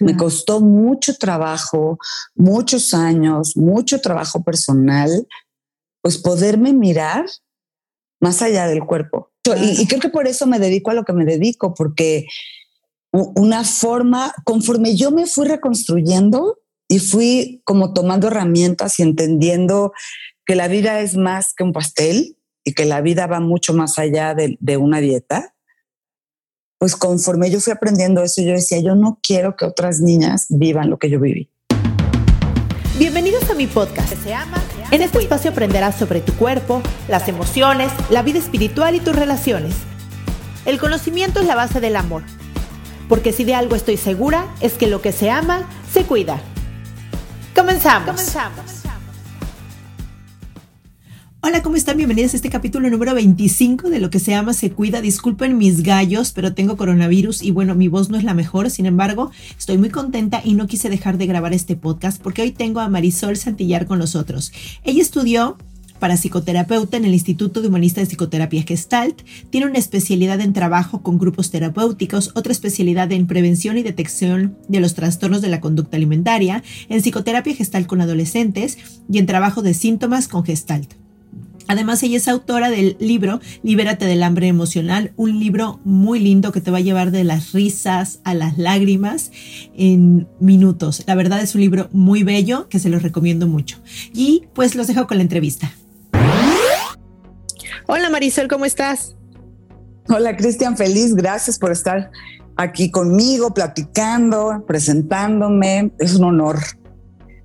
Me costó mucho trabajo, muchos años, mucho trabajo personal, pues poderme mirar más allá del cuerpo. Y, y, creo que por eso me dedico a lo que me dedico, porque una forma, conforme yo me fui reconstruyendo y fui como tomando herramientas y entendiendo que la vida es más que un pastel y que la vida va mucho más allá de, de una dieta, pues conforme yo fui aprendiendo eso, yo decía, yo no quiero que otras niñas vivan lo que yo viví. Bienvenidos a mi podcast. Se ama, en este espacio aprenderás sobre tu cuerpo, las emociones, la vida espiritual y tus relaciones. El conocimiento es la base del amor. Porque si de algo estoy segura, es que lo que se ama, se cuida. Comenzamos. Comenzamos. Hola, ¿cómo están? Bienvenidos a este capítulo número 25 de Lo que se ama se cuida. Disculpen mis gallos, pero tengo coronavirus y bueno, mi voz no es la mejor. Sin embargo, estoy muy contenta y no quise dejar de grabar este podcast porque hoy tengo a Marisol Santillar con nosotros. Ella estudió para psicoterapeuta en el Instituto de Humanista de Psicoterapia Gestalt. Tiene una especialidad en trabajo con grupos terapéuticos, otra especialidad en prevención y detección de los trastornos de la conducta alimentaria, en psicoterapia Gestalt con adolescentes y en trabajo de síntomas con Gestalt. Además, ella es autora del libro Libérate del hambre emocional, un libro muy lindo que te va a llevar de las risas a las lágrimas en minutos. La verdad es un libro muy bello que se los recomiendo mucho. Y pues los dejo con la entrevista. Hola Marisol, ¿cómo estás? Hola Cristian, feliz, gracias por estar aquí conmigo, platicando, presentándome. Es un honor.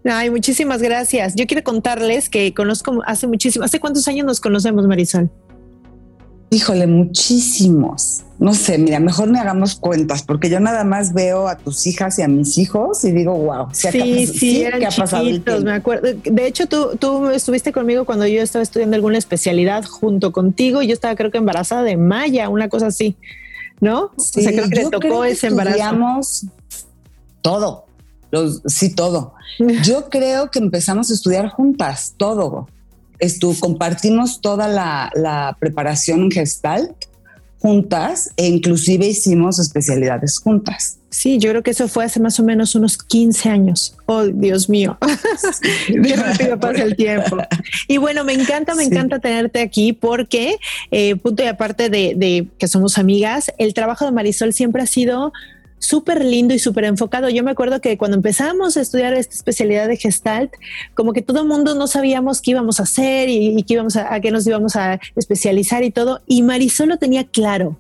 Ay, muchísimas gracias. Yo quiero contarles que conozco hace muchísimo. ¿Hace cuántos años nos conocemos, Marisol? Híjole, muchísimos. No sé, mira, mejor me hagamos cuentas, porque yo nada más veo a tus hijas y a mis hijos y digo, wow, sí, sí, sí, eran chiquitos, me acuerdo. De hecho, tú, tú estuviste conmigo cuando yo estaba estudiando alguna especialidad junto contigo y yo estaba creo que embarazada de Maya, una cosa así, ¿no? Sí, o sea, creo que le tocó ese embarazo. Todo, sí, todo. Yo creo que empezamos a estudiar juntas, todo. Estu compartimos toda la, preparación en Gestalt juntas e inclusive hicimos especialidades juntas. Sí, yo creo que eso fue hace más o menos unos 15 años. Oh, Dios mío. Qué rápido pasa el tiempo. Y bueno, me encanta, me encanta tenerte aquí porque, eh, punto y aparte de, de que somos amigas, el trabajo de Marisol siempre ha sido súper lindo y súper enfocado. Yo me acuerdo que cuando empezamos a estudiar esta especialidad de Gestalt, como que todo el mundo no sabíamos qué íbamos a hacer y, qué íbamos a, qué nos íbamos a especializar y todo. Y Marisol lo tenía claro.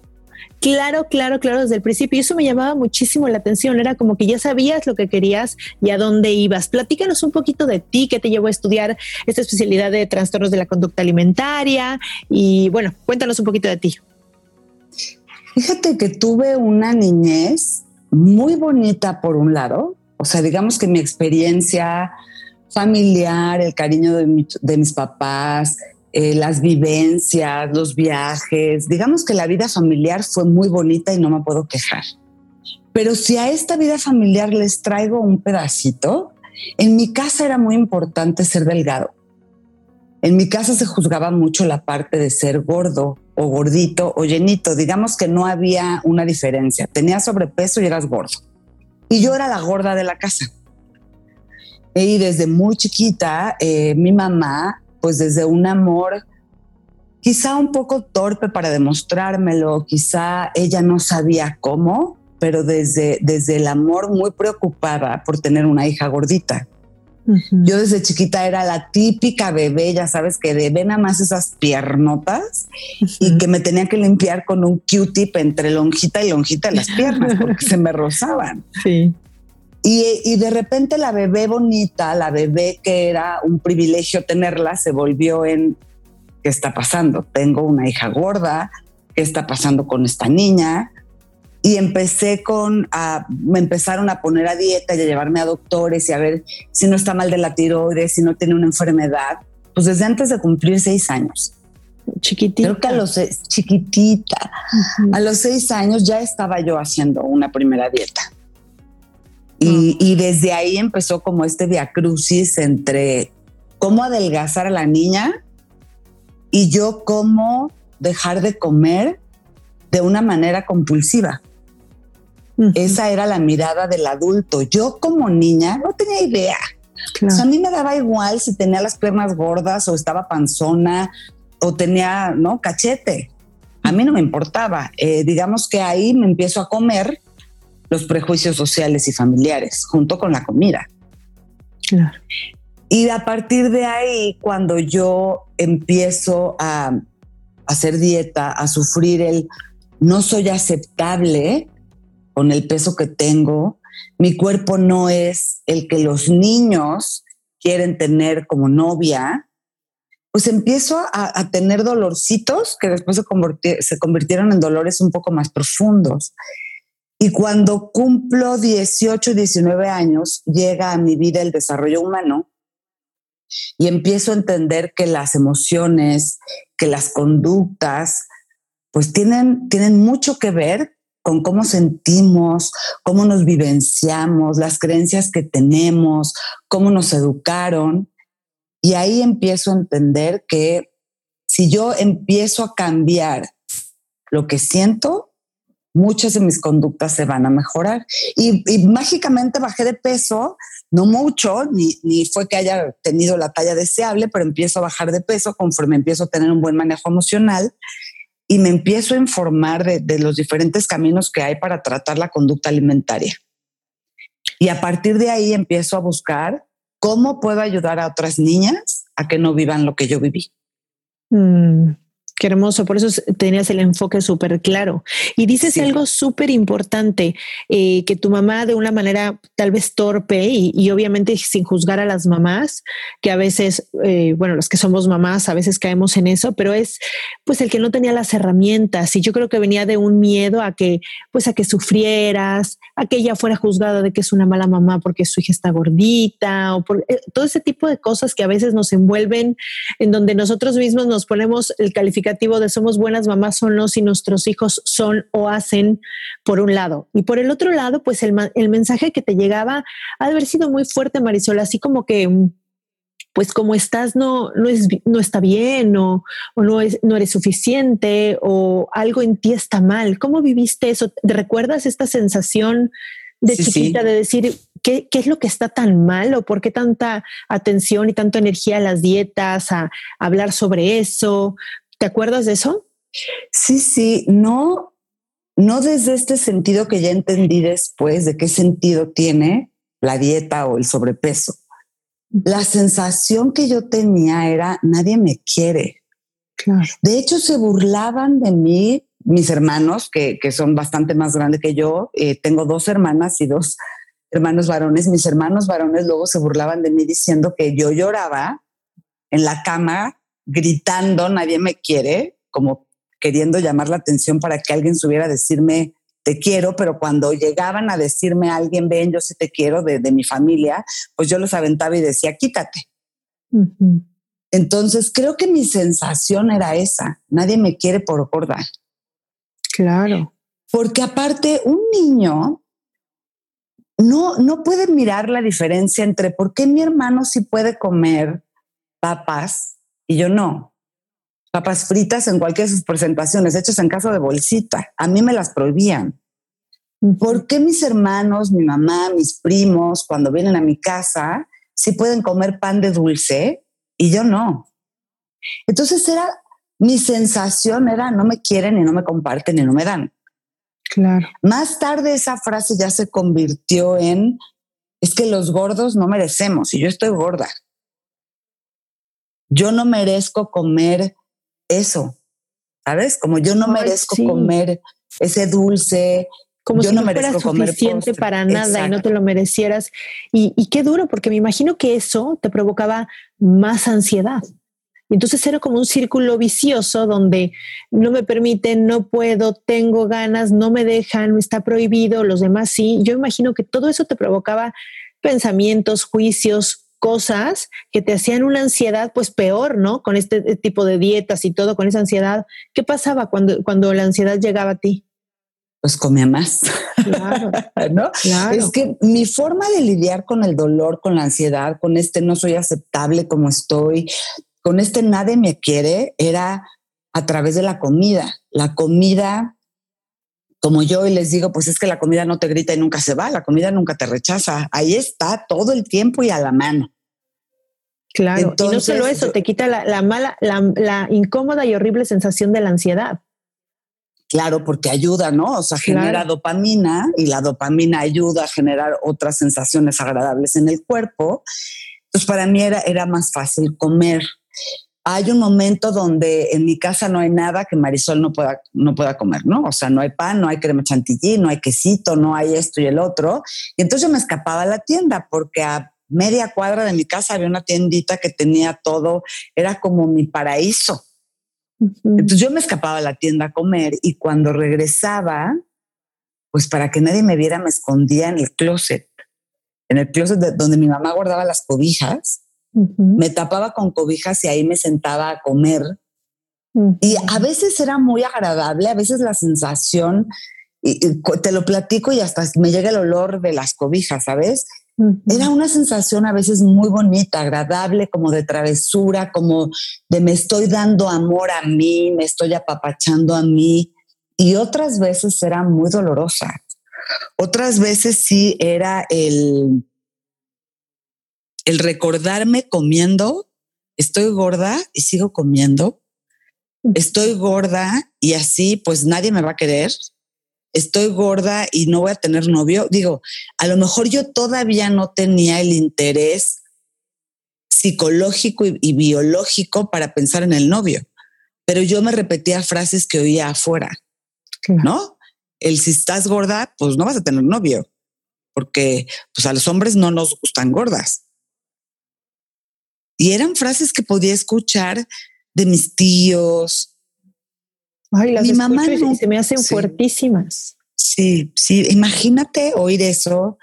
Claro, claro, claro, desde el principio. Y eso me llamaba muchísimo la atención. Era como que ya sabías lo que querías y a dónde ibas. Platícanos un poquito de ti, qué te llevó a estudiar esta especialidad de trastornos de la conducta alimentaria. Y bueno, cuéntanos un poquito de ti. Fíjate que tuve una niñez muy bonita por un lado, o sea, digamos que mi experiencia familiar, el cariño de, mis papás, eh, las vivencias, los viajes, digamos que la vida familiar fue muy bonita y no me puedo quejar. Pero si a esta vida familiar les traigo un pedacito, en mi casa era muy importante ser delgado. En mi casa se juzgaba mucho la parte de ser gordo o gordito o llenito. Digamos que no había una diferencia. Tenías sobrepeso y eras gordo. Y yo era la gorda de la casa. Y desde muy chiquita, eh, mi mamá, pues desde un amor quizá un poco torpe para demostrármelo, quizá ella no sabía cómo, pero desde, desde el amor muy preocupada por tener una hija gordita. Yo desde chiquita era la típica bebé, ya sabes, que de nada más esas piernotas y que me tenía que limpiar con un Q-tip entre lonjita y lonjita de las piernas porque se me rozaban. Sí. Y, y, de repente la bebé bonita, la bebé que era un privilegio tenerla, se volvió en ¿qué está pasando? Tengo una hija gorda, ¿qué está pasando con esta niña? Y empecé con, a, me empezaron a poner a dieta y a llevarme a doctores y a ver si no está mal de la tiroides, si no tiene una enfermedad, pues desde antes de cumplir seis años. Chiquitita. Creo que a los chiquitita, a los seis años ya estaba yo haciendo una primera dieta. Y, y desde ahí empezó como este diacrucis entre cómo adelgazar a la niña y yo cómo dejar de comer de una manera compulsiva. Esa era la mirada del adulto. Yo como niña no tenía idea. a mí me daba igual si tenía las piernas gordas o estaba panzona o tenía, ¿no? Cachete. A mí no me importaba. Eh, digamos que ahí me empiezo a comer los prejuicios sociales y familiares junto con la comida. Claro. Y a partir de ahí, cuando yo empiezo a hacer dieta, a sufrir el no soy aceptable con el peso que tengo, mi cuerpo no es el que los niños quieren tener como novia, pues empiezo a, tener dolorcitos que después se, se convirtieron en dolores un poco más profundos. Y cuando cumplo 18, 19 años, llega a mi vida el desarrollo humano y empiezo a entender que las emociones, que las conductas, pues tienen, tienen mucho que ver con cómo sentimos, cómo nos vivenciamos, las creencias que tenemos, cómo nos educaron. Y ahí empiezo a entender que si yo empiezo a cambiar lo que siento, muchas de mis conductas se van a mejorar. Y, mágicamente bajé de peso, no mucho, ni, ni, fue que haya tenido la talla deseable, pero empiezo a bajar de peso conforme empiezo a tener un buen manejo emocional y me empiezo a informar de, los diferentes caminos que hay para tratar la conducta alimentaria. Y a partir de ahí empiezo a buscar cómo puedo ayudar a otras niñas a que no vivan lo que yo viví. Mm. Qué hermoso, por eso tenías el enfoque súper claro. Y dices algo súper importante, eh, que tu mamá de una manera tal vez torpe y, obviamente sin juzgar a las mamás, que a veces, eh, bueno, los que somos mamás a veces caemos en eso, pero es pues el que no tenía las herramientas y yo creo que venía de un miedo a que pues a que sufrieras, a que ella fuera juzgada de que es una mala mamá porque su hija está gordita o por eh, todo ese tipo de cosas que a veces nos envuelven en donde nosotros mismos nos ponemos el calificativo de somos buenas mamás son no si nuestros hijos son o hacen por un lado. Y por el otro lado, pues el, el mensaje que te llegaba ha de haber sido muy fuerte, Marisol, así como que pues como estás no, no, es, no está bien o, o, no, es, no eres suficiente o algo en ti está mal. ¿Cómo viviste eso? ¿Te recuerdas esta sensación de chiquita de decir ¿qué, ¿qué, es lo que está tan mal o por qué tanta atención y tanta energía a las dietas, a hablar sobre eso? ¿Te acuerdas de eso? Sí, sí, no, no desde este sentido que ya entendí después de qué sentido tiene la dieta o el sobrepeso. La sensación que yo tenía era nadie me quiere. De hecho, se burlaban de mí mis hermanos, que, son bastante más grandes que yo. Eh, tengo dos hermanas y dos hermanos varones. Mis hermanos varones luego se burlaban de mí diciendo que yo lloraba en la cama gritando, nadie me quiere, como queriendo llamar la atención para que alguien subiera a decirme te quiero, pero cuando llegaban a decirme a alguien, ven, yo sí te quiero de, mi familia, pues yo los aventaba y decía, quítate. Entonces creo que mi sensación era esa, nadie me quiere por gorda. Claro. Porque aparte, un niño no, no puede mirar la diferencia entre por qué mi hermano sí puede comer papas y yo no. Papas fritas en cualquiera de sus presentaciones, hechas en casa de bolsita. A mí me las prohibían. ¿Por qué mis hermanos, mi mamá, mis primos, cuando vienen a mi casa, sí pueden comer pan de dulce y yo no? Entonces era, mi sensación era, no me quieren y no me comparten y no me dan. Claro. Más tarde esa frase ya se convirtió en, es que los gordos no merecemos y yo estoy gorda yo no merezco comer eso, ¿sabes? Como yo no merezco comer ese dulce, como yo si no, fuera suficiente para nada y no te lo merecieras. Y, y, qué duro, porque me imagino que eso te provocaba más ansiedad. Y entonces era como un círculo vicioso donde no me permiten, no puedo, tengo ganas, no me dejan, está prohibido, los demás sí. Yo imagino que todo eso te provocaba pensamientos, juicios, cosas que te hacían una ansiedad, pues peor, ¿no? Con este tipo de dietas y todo, con esa ansiedad. ¿Qué pasaba cuando, cuando la ansiedad llegaba a ti? Pues comía más. Claro, ¿no? Es que mi forma de lidiar con el dolor, con la ansiedad, con este no soy aceptable como estoy, con este nadie me quiere, era a través de la comida. La comida como yo y les digo, pues es que la comida no te grita y nunca se va, la comida nunca te rechaza, ahí está todo el tiempo y a la mano. Claro, y no solo eso, te quita la, mala, la, incómoda y horrible sensación de la ansiedad. Claro, porque ayuda, ¿no? O sea, genera dopamina y la dopamina ayuda a generar otras sensaciones agradables en el cuerpo. Entonces, para mí era, era más fácil comer hay un momento donde en mi casa no hay nada que Marisol no pueda, no pueda comer, ¿no? O sea, no hay pan, no hay crema chantilly, no hay quesito, no hay esto y el otro. Y entonces yo me escapaba a la tienda porque a media cuadra de mi casa había una tiendita que tenía todo, era como mi paraíso. Entonces yo me escapaba a la tienda a comer y cuando regresaba, pues para que nadie me viera, me escondía en el closet, en el closet donde mi mamá guardaba las cobijas me tapaba con cobijas y ahí me sentaba a comer. Y a veces era muy agradable, a veces la sensación, y, te lo platico y hasta me llega el olor de las cobijas, ¿sabes? Era una sensación a veces muy bonita, agradable, como de travesura, como de me estoy dando amor a mí, me estoy apapachando a mí. Y otras veces era muy dolorosa. Otras veces sí era el, el recordarme comiendo, estoy gorda y sigo comiendo, estoy gorda y así pues nadie me va a querer, estoy gorda y no voy a tener novio. Digo, a lo mejor yo todavía no tenía el interés psicológico y, biológico para pensar en el novio, pero yo me repetía frases que oía afuera, ¿no? El si estás gorda, pues no vas a tener novio, porque pues a los hombres no nos gustan gordas. Y eran frases que podía escuchar de mis tíos. Ay, las Mi mamá se me hacen fuertísimas. Sí, sí, imagínate oír eso.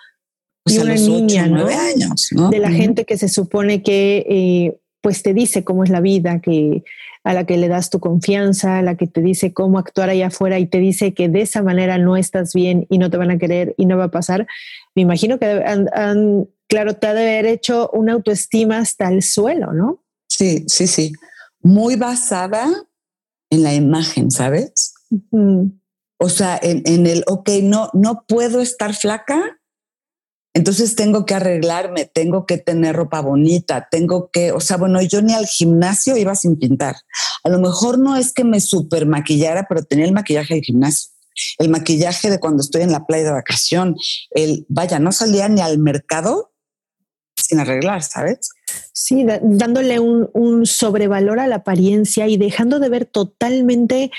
Pues, y una niña, ¿no? años, De la gente que se supone que eh, pues te dice cómo es la vida, que a la que le das tu confianza, a la que te dice cómo actuar allá afuera y te dice que de esa manera no estás bien y no te van a querer y no va a pasar. Me imagino que han claro, te ha de haber hecho una autoestima hasta el suelo, ¿no? Sí, sí, sí. Muy basada en la imagen, ¿sabes? O sea, en, el, ok, no, no puedo estar flaca, entonces tengo que arreglarme, tengo que tener ropa bonita, tengo que, o sea, bueno, yo ni al gimnasio iba sin pintar. A lo mejor no es que me super maquillara, pero tenía el maquillaje del gimnasio el maquillaje de cuando estoy en la playa de vacación, el, vaya, no salía ni al mercado sin arreglar, ¿sabes? Sí, dándole un, sobrevalor a la apariencia y dejando de ver totalmente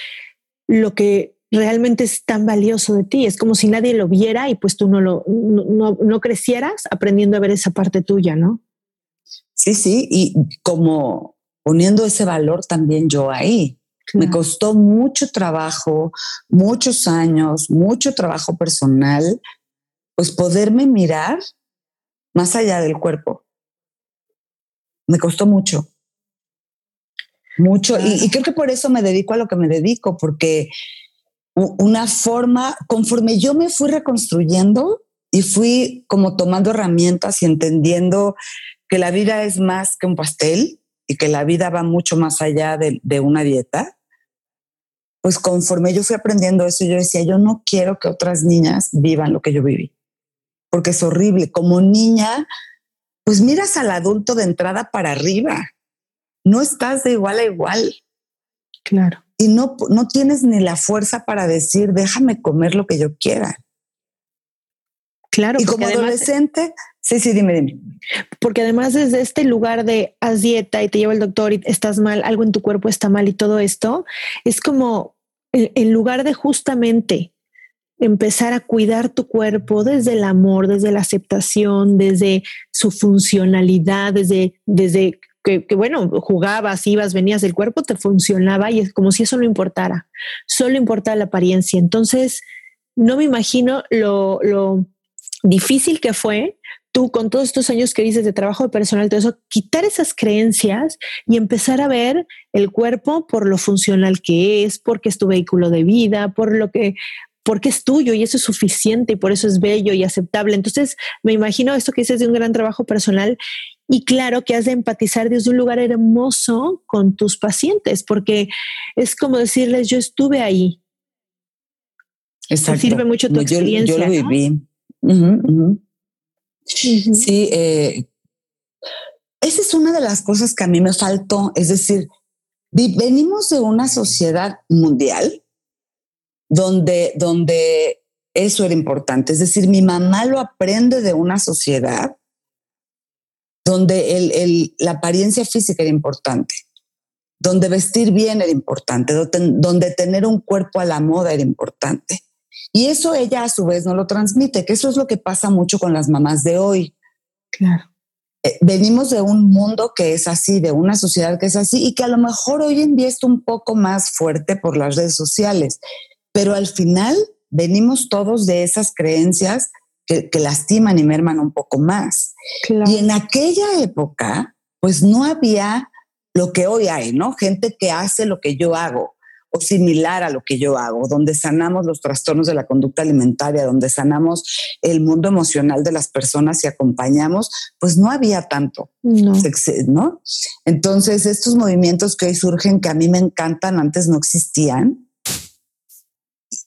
lo que realmente es tan valioso de ti. Es como si nadie lo viera y pues tú no lo no, crecieras aprendiendo a ver esa parte tuya, ¿no? Sí, sí, y como poniendo ese valor también yo ahí. Me costó mucho trabajo, muchos años, mucho trabajo personal, pues poderme mirar más allá del cuerpo. Me costó mucho. Mucho. Y, creo que por eso me dedico a lo que me dedico, porque una forma, conforme yo me fui reconstruyendo y fui como tomando herramientas y entendiendo que la vida es más que un pastel y que la vida va mucho más allá de, de una dieta, pues conforme yo fui aprendiendo eso, yo decía, yo no quiero que otras niñas vivan lo que yo viví porque es horrible. Como niña, pues miras al adulto de entrada para arriba. No estás de igual a igual. Claro. Y no, no tienes ni la fuerza para decir, déjame comer lo que yo quiera. Claro. Y como adolescente, sí, sí, dime, dime. Porque además desde este lugar de haz dieta y te lleva el doctor y estás mal, algo en tu cuerpo está mal y todo esto, es como en lugar de justamente empezar a cuidar tu cuerpo desde el amor, desde la aceptación, desde su funcionalidad, desde, desde que, bueno, jugabas, ibas, venías del cuerpo, te funcionaba y es como si eso no importara, solo importaba la apariencia. Entonces, no me imagino lo, lo difícil que fue tú con todos estos años que dices de trabajo de personal, todo eso, quitar esas creencias y empezar a ver el cuerpo por lo funcional que es, porque es tu vehículo de vida, por lo que porque es tuyo y eso es suficiente y por eso es bello y aceptable. Entonces, me imagino esto que dices de un gran trabajo personal y claro que has de empatizar desde un lugar hermoso con tus pacientes, porque es como decirles, yo estuve ahí. Exacto. sirve mucho tu experiencia. Yo, lo viví. Sí, eh, esa es una de las cosas que a mí me faltó. Es decir, venimos de una sociedad mundial donde, donde eso era importante. Es decir, mi mamá lo aprende de una sociedad donde el, la apariencia física era importante, donde vestir bien era importante, donde tener un cuerpo a la moda era importante. Y eso ella a su vez no lo transmite, que eso es lo que pasa mucho con las mamás de hoy. Claro. Eh, venimos de un mundo que es así, de una sociedad que es así y que a lo mejor hoy en día está un poco más fuerte por las redes sociales, pero al final venimos todos de esas creencias que, lastiman y merman un poco más. Y en aquella época, pues no había lo que hoy hay, ¿no? Gente que hace lo que yo hago o similar a lo que yo hago, donde sanamos los trastornos de la conducta alimentaria, donde sanamos el mundo emocional de las personas y acompañamos, pues no había tanto, ¿no? Entonces, estos movimientos que hoy surgen, que a mí me encantan, antes no existían.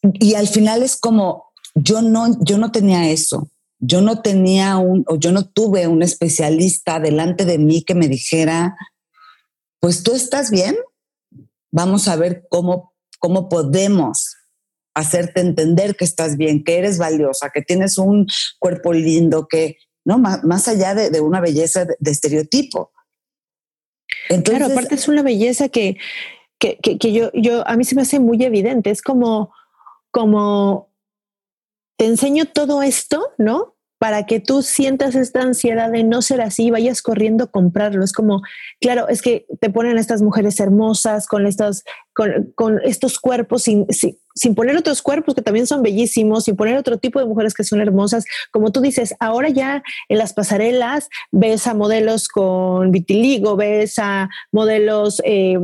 Y al final es como, yo no, yo no tenía eso. Yo no tenía un, o yo no tuve un especialista delante de mí que me dijera, pues tú estás bien, vamos a ver cómo, cómo podemos hacerte entender que estás bien, que eres valiosa, que tienes un cuerpo lindo, que, ¿no? Más, allá de, una belleza de, estereotipo. Entonces, claro, aparte es una belleza que, que, que, yo, yo, a mí se me hace muy evidente, es como, como, te enseño todo esto, ¿no? para que tú sientas esta ansiedad de no ser así vayas corriendo a comprarlo. Es como, claro, es que te ponen estas mujeres hermosas con, estas, con, estos cuerpos sin, sin, poner otros cuerpos que también son bellísimos, sin poner otro tipo de mujeres que son hermosas. Como tú dices, ahora ya en las pasarelas ves a modelos con vitiligo, ves a modelos... Eh,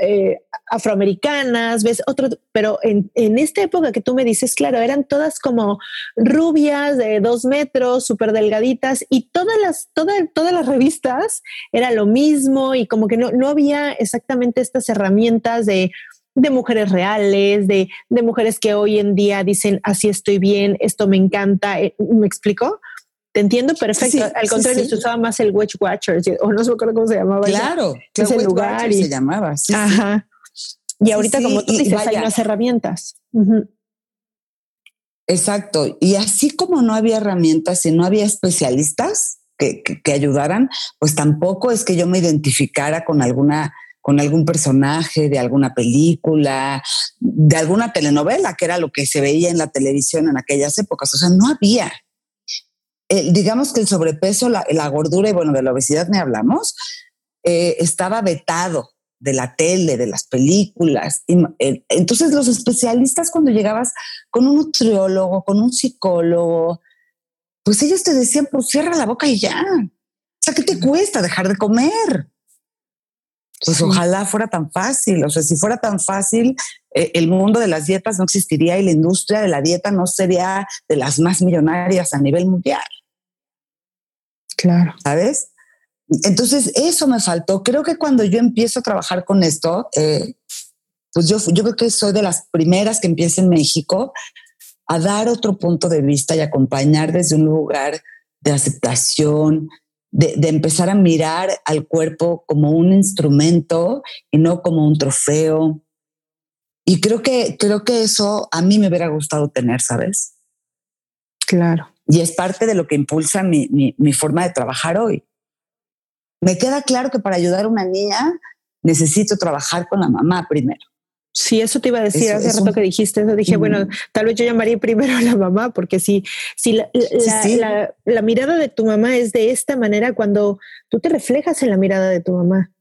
eh, afroamericanas, ves otro, pero en, esta época que tú me dices, claro, eran todas como rubias de dos metros, súper delgaditas y todas las, todas, todas las revistas era lo mismo y como que no, no había exactamente estas herramientas de, de mujeres reales, de, de, mujeres que hoy en día dicen, así estoy bien, esto me encanta, eh, ¿me explico? Te entiendo perfecto. Al contrario, se usaba más el Witch Watchers, o no sé cómo se llamaba. Claro, ese lugar. Y, se llamaba. Ajá. Y ahorita, como tú dices, hay unas herramientas. Exacto. Y así como no había herramientas y no había especialistas que, que, ayudaran, pues tampoco es que yo me identificara con alguna con algún personaje de alguna película, de alguna telenovela, que era lo que se veía en la televisión en aquellas épocas. O sea, no había digamos que el sobrepeso, la, gordura y bueno, de la obesidad ni hablamos, eh, estaba vetado de la tele, de las películas. Eh, entonces los especialistas cuando llegabas con un nutriólogo, con un psicólogo, pues ellos te decían, pues cierra la boca y ya. O sea, ¿qué te cuesta dejar de comer? Pues ojalá fuera tan fácil. O sea, si fuera tan fácil, eh, el mundo de las dietas no existiría y la industria de la dieta no sería de las más millonarias a nivel mundial. Claro. ¿Sabes? Entonces, eso me faltó. Creo que cuando yo empiezo a trabajar con esto, eh, pues yo, yo creo que soy de las primeras que empieza en México a dar otro punto de vista y acompañar desde un lugar de aceptación, de, de, empezar a mirar al cuerpo como un instrumento y no como un trofeo. Y creo que, creo que eso a mí me hubiera gustado tener, ¿sabes? Claro y es parte de lo que impulsa mi, forma de trabajar hoy. Me queda claro que para ayudar a una niña necesito trabajar con la mamá primero. Sí, eso te iba a decir hace rato que dijiste eso. Dije, bueno, tal vez yo llamaría primero a la mamá, porque si, si la, la, mirada de tu mamá es de esta manera, cuando tú te reflejas en la mirada de tu mamá,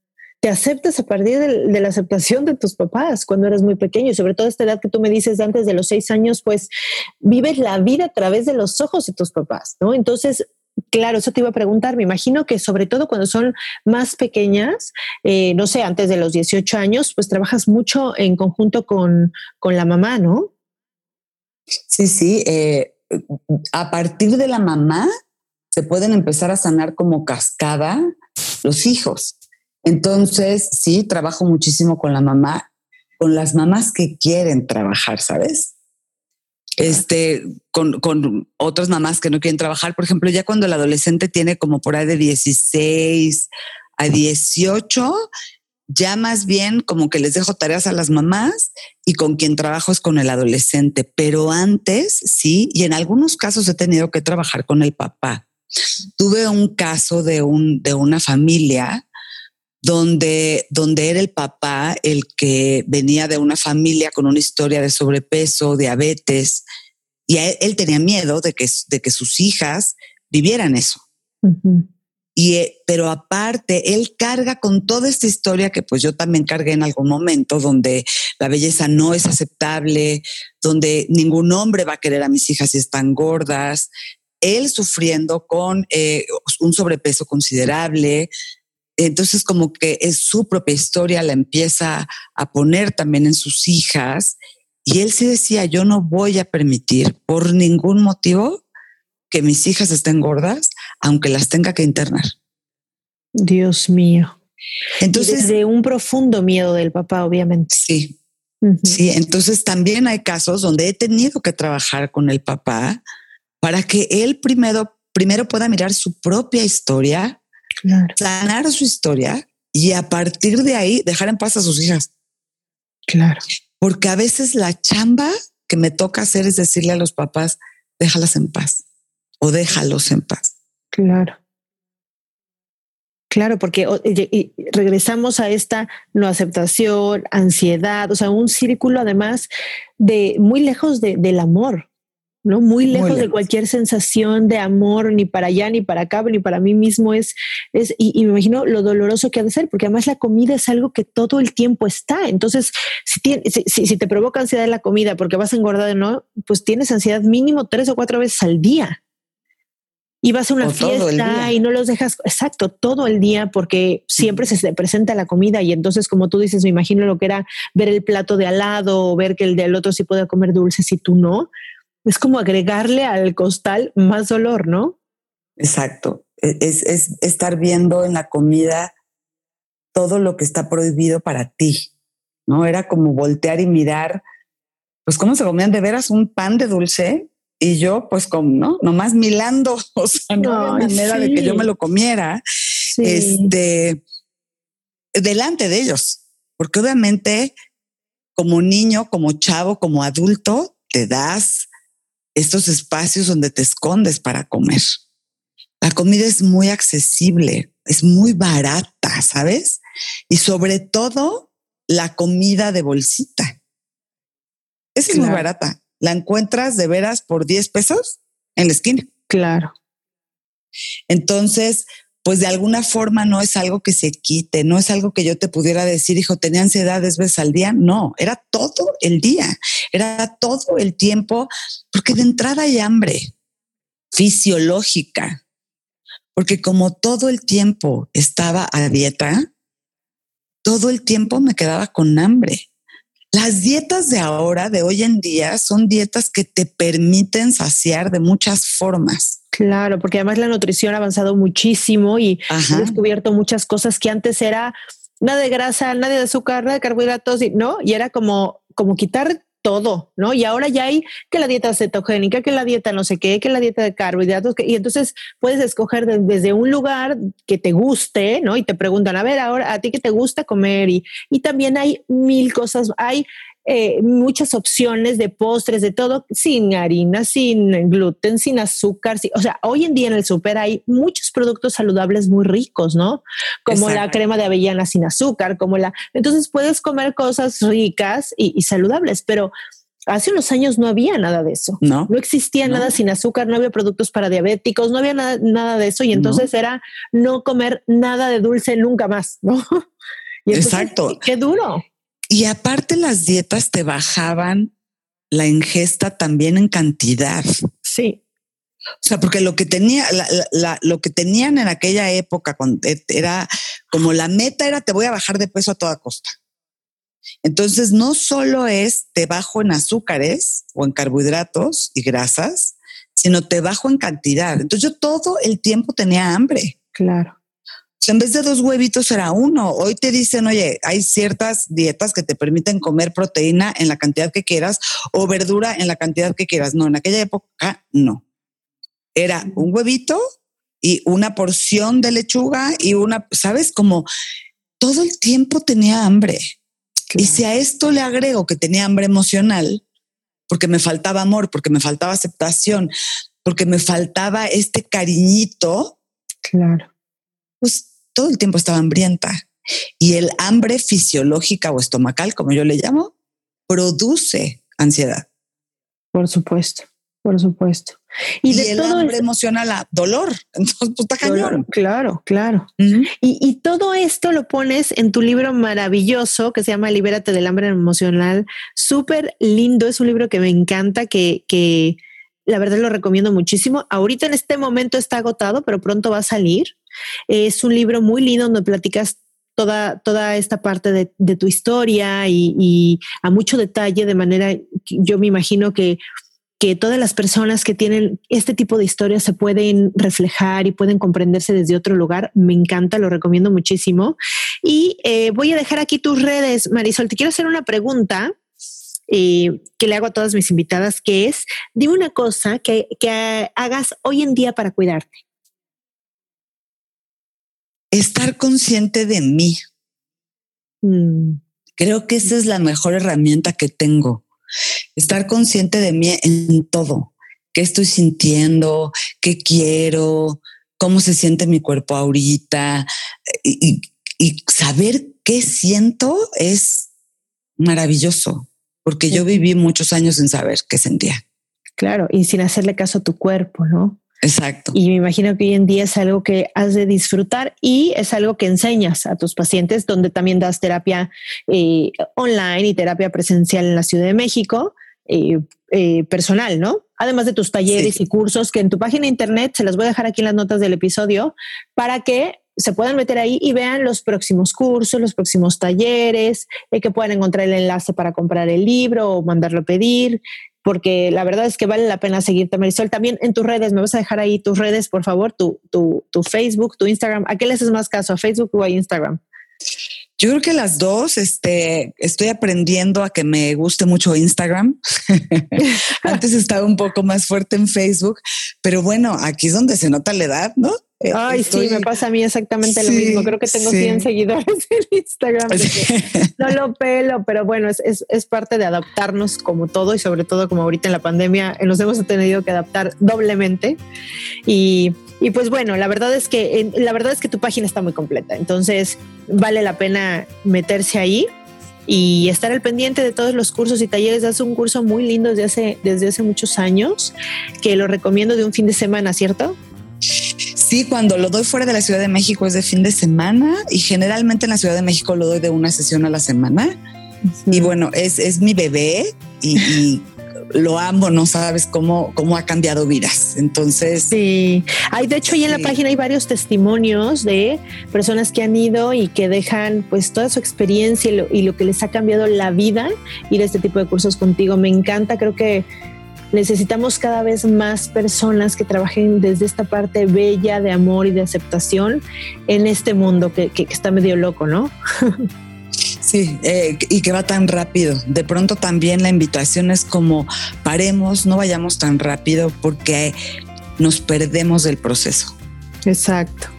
te aceptas a partir de, la aceptación de tus papás cuando eres muy pequeño y sobre todo esta edad que tú me dices antes de los seis años, pues vives la vida a través de los ojos de tus papás, ¿no? Entonces, Claro, eso te iba a preguntar. Me imagino que sobre todo cuando son más pequeñas, eh, no sé, antes de los 18 años, pues trabajas mucho en conjunto con, la mamá, ¿no? Sí, sí. Eh, a partir de la mamá se pueden empezar a sanar como cascada los hijos. Entonces, sí, trabajo muchísimo con la mamá, con las mamás que quieren trabajar, ¿sabes? este, con, con, otras mamás que no quieren trabajar. Por ejemplo, ya cuando el adolescente tiene como por ahí de 16 a 18, ya más bien como que les dejo tareas a las mamás y con quien trabajo es con el adolescente. Pero antes, sí, y en algunos casos he tenido que trabajar con el papá. Tuve un caso de, un, de una familia donde, donde era el papá el que venía de una familia con una historia de sobrepeso, diabetes, y él, tenía miedo de que, de que sus hijas vivieran eso. Y, eh, pero aparte, él carga con toda esta historia que pues yo también cargué en algún momento, donde la belleza no es aceptable, donde ningún hombre va a querer a mis hijas si están gordas, él sufriendo con eh, un sobrepeso considerable, entonces como que es su propia historia, la empieza a poner también en sus hijas. Y él sí decía, yo no voy a permitir por ningún motivo que mis hijas estén gordas, aunque las tenga que internar. Dios mío. Entonces, de un profundo miedo del papá, obviamente. Sí. Sí, entonces también hay casos donde he tenido que trabajar con el papá para que él primero, primero pueda mirar su propia historia, sanar su historia y a partir de ahí dejar en paz a sus hijas. Claro. Porque a veces la chamba que me toca hacer es decirle a los papás, déjalas en paz o déjalos en paz. Claro. Claro, porque regresamos a esta no aceptación, ansiedad, o sea, un círculo además de muy lejos del amor. ¿No? Muy lejos, de cualquier sensación de amor, ni para allá, ni para acá, ni para mí mismo es, es y, me imagino lo doloroso que ha de ser, porque además la comida es algo que todo el tiempo está. Entonces, si, si, te provoca ansiedad la comida porque vas a engordar, ¿no? Pues tienes ansiedad mínimo tres o cuatro veces al día. Y vas a una fiesta y no los dejas, exacto, todo el día porque siempre se te presenta la comida y entonces como tú dices, me imagino lo que era ver el plato de al lado o ver que el del otro sí puede comer dulces y tú no es como agregarle al costal más dolor, ¿no? Exacto. E-, es, estar viendo en la comida todo lo que está prohibido para ti, ¿no? Era como voltear y mirar, pues cómo se comían de veras un pan de dulce y yo pues como, ¿no? Nomás milando, o sea, no había manera de que yo me lo comiera, este, delante de ellos, porque obviamente como niño, como chavo, como adulto, te das estos espacios donde te escondes para comer. La comida es muy accesible, es muy barata, ¿sabes? Y sobre todo la comida de bolsita. Esa es muy barata. La encuentras de veras por 10 pesos en la esquina. Claro. Entonces, pues de alguna forma no es algo que se quite, no es algo que yo te pudiera decir, hijo, tenía ansiedad dos veces al día. No, era todo el día, era todo el tiempo, porque de entrada hay hambre fisiológica, porque como todo el tiempo estaba a dieta, todo el tiempo me quedaba con hambre. Las dietas de ahora, de hoy en día, son dietas que te permiten saciar de muchas formas. Claro, porque además la nutrición ha avanzado muchísimo y ha descubierto muchas cosas que antes era nada de grasa, nada de azúcar, nada de carbohidratos, ¿no? Y era como, como quitar todo, ¿no? Y ahora ya hay que la dieta cetogénica, que la dieta no sé qué, que la dieta de carbohidratos, y entonces puedes escoger desde un lugar que te guste, ¿no? Y te preguntan, a ver, ahora, ¿a ti qué te gusta comer? Y, y también hay mil cosas, hay eh, muchas opciones de postres, de todo, sin harina, sin gluten, sin azúcar. o sea, hoy en día en el súper hay muchos productos saludables muy ricos, ¿no? Como la crema de avellana sin azúcar, como la... Entonces puedes comer cosas ricas y saludables, pero Hace unos años no había nada de eso. No. No existía nada sin azúcar, no había productos para diabéticos, no había nada, nada de eso. Y entonces era no comer nada de dulce nunca más, ¿no? Exacto. Qué duro. Y aparte las dietas te bajaban la ingesta también en cantidad. Sí. O sea, porque lo que tenía, lo que tenían en aquella época era como la meta era te voy a bajar de peso a toda costa. Entonces, no solo es te bajo en azúcares o en carbohidratos y grasas, sino te bajo en cantidad. Entonces, yo todo el tiempo tenía hambre. Claro. Sea, en vez de dos huevitos era uno. Hoy te dicen, oye, hay ciertas dietas que te permiten comer proteína en la cantidad que quieras o verdura en la cantidad que quieras. No, en aquella época no. Era un huevito y una porción de lechuga y una, ¿sabes? Como todo el tiempo tenía hambre. Y si a esto le agrego que tenía hambre emocional, porque me faltaba amor, porque me faltaba aceptación, porque me faltaba este cariñito, claro. Pues todo el tiempo estaba hambrienta. Y el hambre fisiológica o estomacal, como yo le llamo, produce ansiedad. Por supuesto, por supuesto. Y, de el todo hambre emocional a dolor. Entonces, pues, cañón. Claro, claro. y, todo esto lo pones en tu libro maravilloso que se llama Libérate del hambre emocional. Súper lindo. Es un libro que me encanta, que, que la verdad lo recomiendo muchísimo. Ahorita en este momento está agotado, pero pronto va a salir. Es un libro muy lindo donde platicas Toda, toda, esta parte de, tu historia y, a mucho detalle, de manera, yo me imagino que que todas las personas que tienen este tipo de historias se pueden reflejar y pueden comprenderse desde otro lugar. Me encanta, lo recomiendo muchísimo. Y eh, voy a dejar aquí tus redes, Marisol. Te quiero hacer una pregunta eh, que le hago a todas mis invitadas, que es, dime una cosa que, hagas hoy en día para cuidarte. Estar consciente de mí. Mm. Creo que esa es la mejor herramienta que tengo estar consciente de mí en todo, qué estoy sintiendo, qué quiero, cómo se siente mi cuerpo ahorita y, saber qué siento es maravilloso, porque yo viví muchos años sin saber qué sentía. Claro, y sin hacerle caso a tu cuerpo, ¿no? Exacto. Y me imagino que hoy en día es algo que has de disfrutar y es algo que enseñas a tus pacientes, donde también das terapia eh, online y terapia presencial en la Ciudad de México, eh, eh, personal, ¿no? Además de tus talleres y cursos que en tu página de internet se las voy a dejar aquí en las notas del episodio para que se puedan meter ahí y vean los próximos cursos, los próximos talleres, que puedan encontrar el enlace para comprar el libro o mandarlo a pedir porque la verdad es que vale la pena seguirte, Marisol. También en tus redes, me vas a dejar ahí tus redes, por favor, tu, tu, tu Facebook, tu Instagram. ¿A qué le haces más caso, a Facebook o a Instagram? Yo creo que las dos, este, estoy aprendiendo a que me guste mucho Instagram. Antes estaba un poco más fuerte en Facebook, pero bueno, aquí es donde se nota la edad, ¿no? Eh, Ay, sí, me pasa a mí exactamente lo mismo. Creo que tengo 100 seguidores en Instagram. no lo pelo, pero bueno, es, es, es, parte de adaptarnos como todo y sobre todo como ahorita en la pandemia eh, nos hemos tenido que adaptar doblemente. Y, y pues bueno, la verdad es que la verdad es que tu página está muy completa, entonces vale la pena meterse ahí y estar al pendiente de todos los cursos y talleres. Hace un curso muy lindo desde hace, desde hace muchos años que lo recomiendo de un fin de semana, ¿cierto? Sí, cuando lo doy fuera de la Ciudad de México es de fin de semana y generalmente en la Ciudad de México lo doy de una sesión a la semana. Y bueno, es, es mi bebé y, lo amo, no sabes cómo, cómo ha cambiado vidas. Entonces. Sí. Hay, de hecho, ahí en la página hay varios testimonios de personas que han ido y que dejan pues toda su experiencia y lo, y lo que les ha cambiado la vida ir a este tipo de cursos contigo. Me encanta, creo que necesitamos cada vez más personas que trabajen desde esta parte bella de amor y de aceptación en este mundo que, está medio loco, ¿no? Sí, eh, y que va tan rápido. De pronto también la invitación es como paremos, no vayamos tan rápido porque nos perdemos del proceso. Exacto.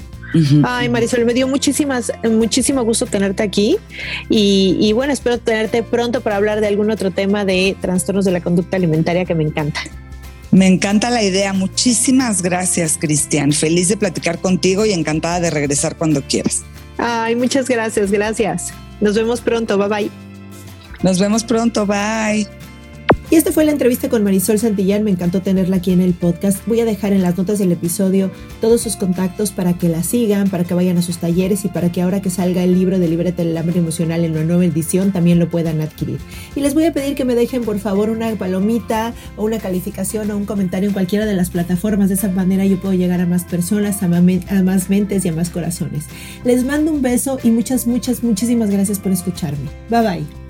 Ay, Marisol, me dio muchísimas, muchísimo gusto tenerte aquí y, y, bueno, espero tenerte pronto para hablar de algún otro tema de trastornos de la conducta alimentaria que me encanta. Me encanta la idea. Muchísimas gracias, Cristian. Feliz de platicar contigo y encantada de regresar cuando quieras. Ay, muchas gracias, gracias. Nos vemos pronto. Bye bye. Nos vemos pronto. Bye. Y esta fue la entrevista con Marisol Santillán, me encantó tenerla aquí en el podcast. Voy a dejar en las notas del episodio todos sus contactos para que la sigan, para que vayan a sus talleres y para que ahora que salga el libro de Librete del Hambre Emocional en una nueva edición también lo puedan adquirir. Y les voy a pedir que me dejen por favor una palomita o una calificación o un comentario en cualquiera de las plataformas. De esa manera yo puedo llegar a más personas, a más mentes y a más corazones. Les mando un beso y muchas, muchas, muchísimas gracias por escucharme. Bye bye.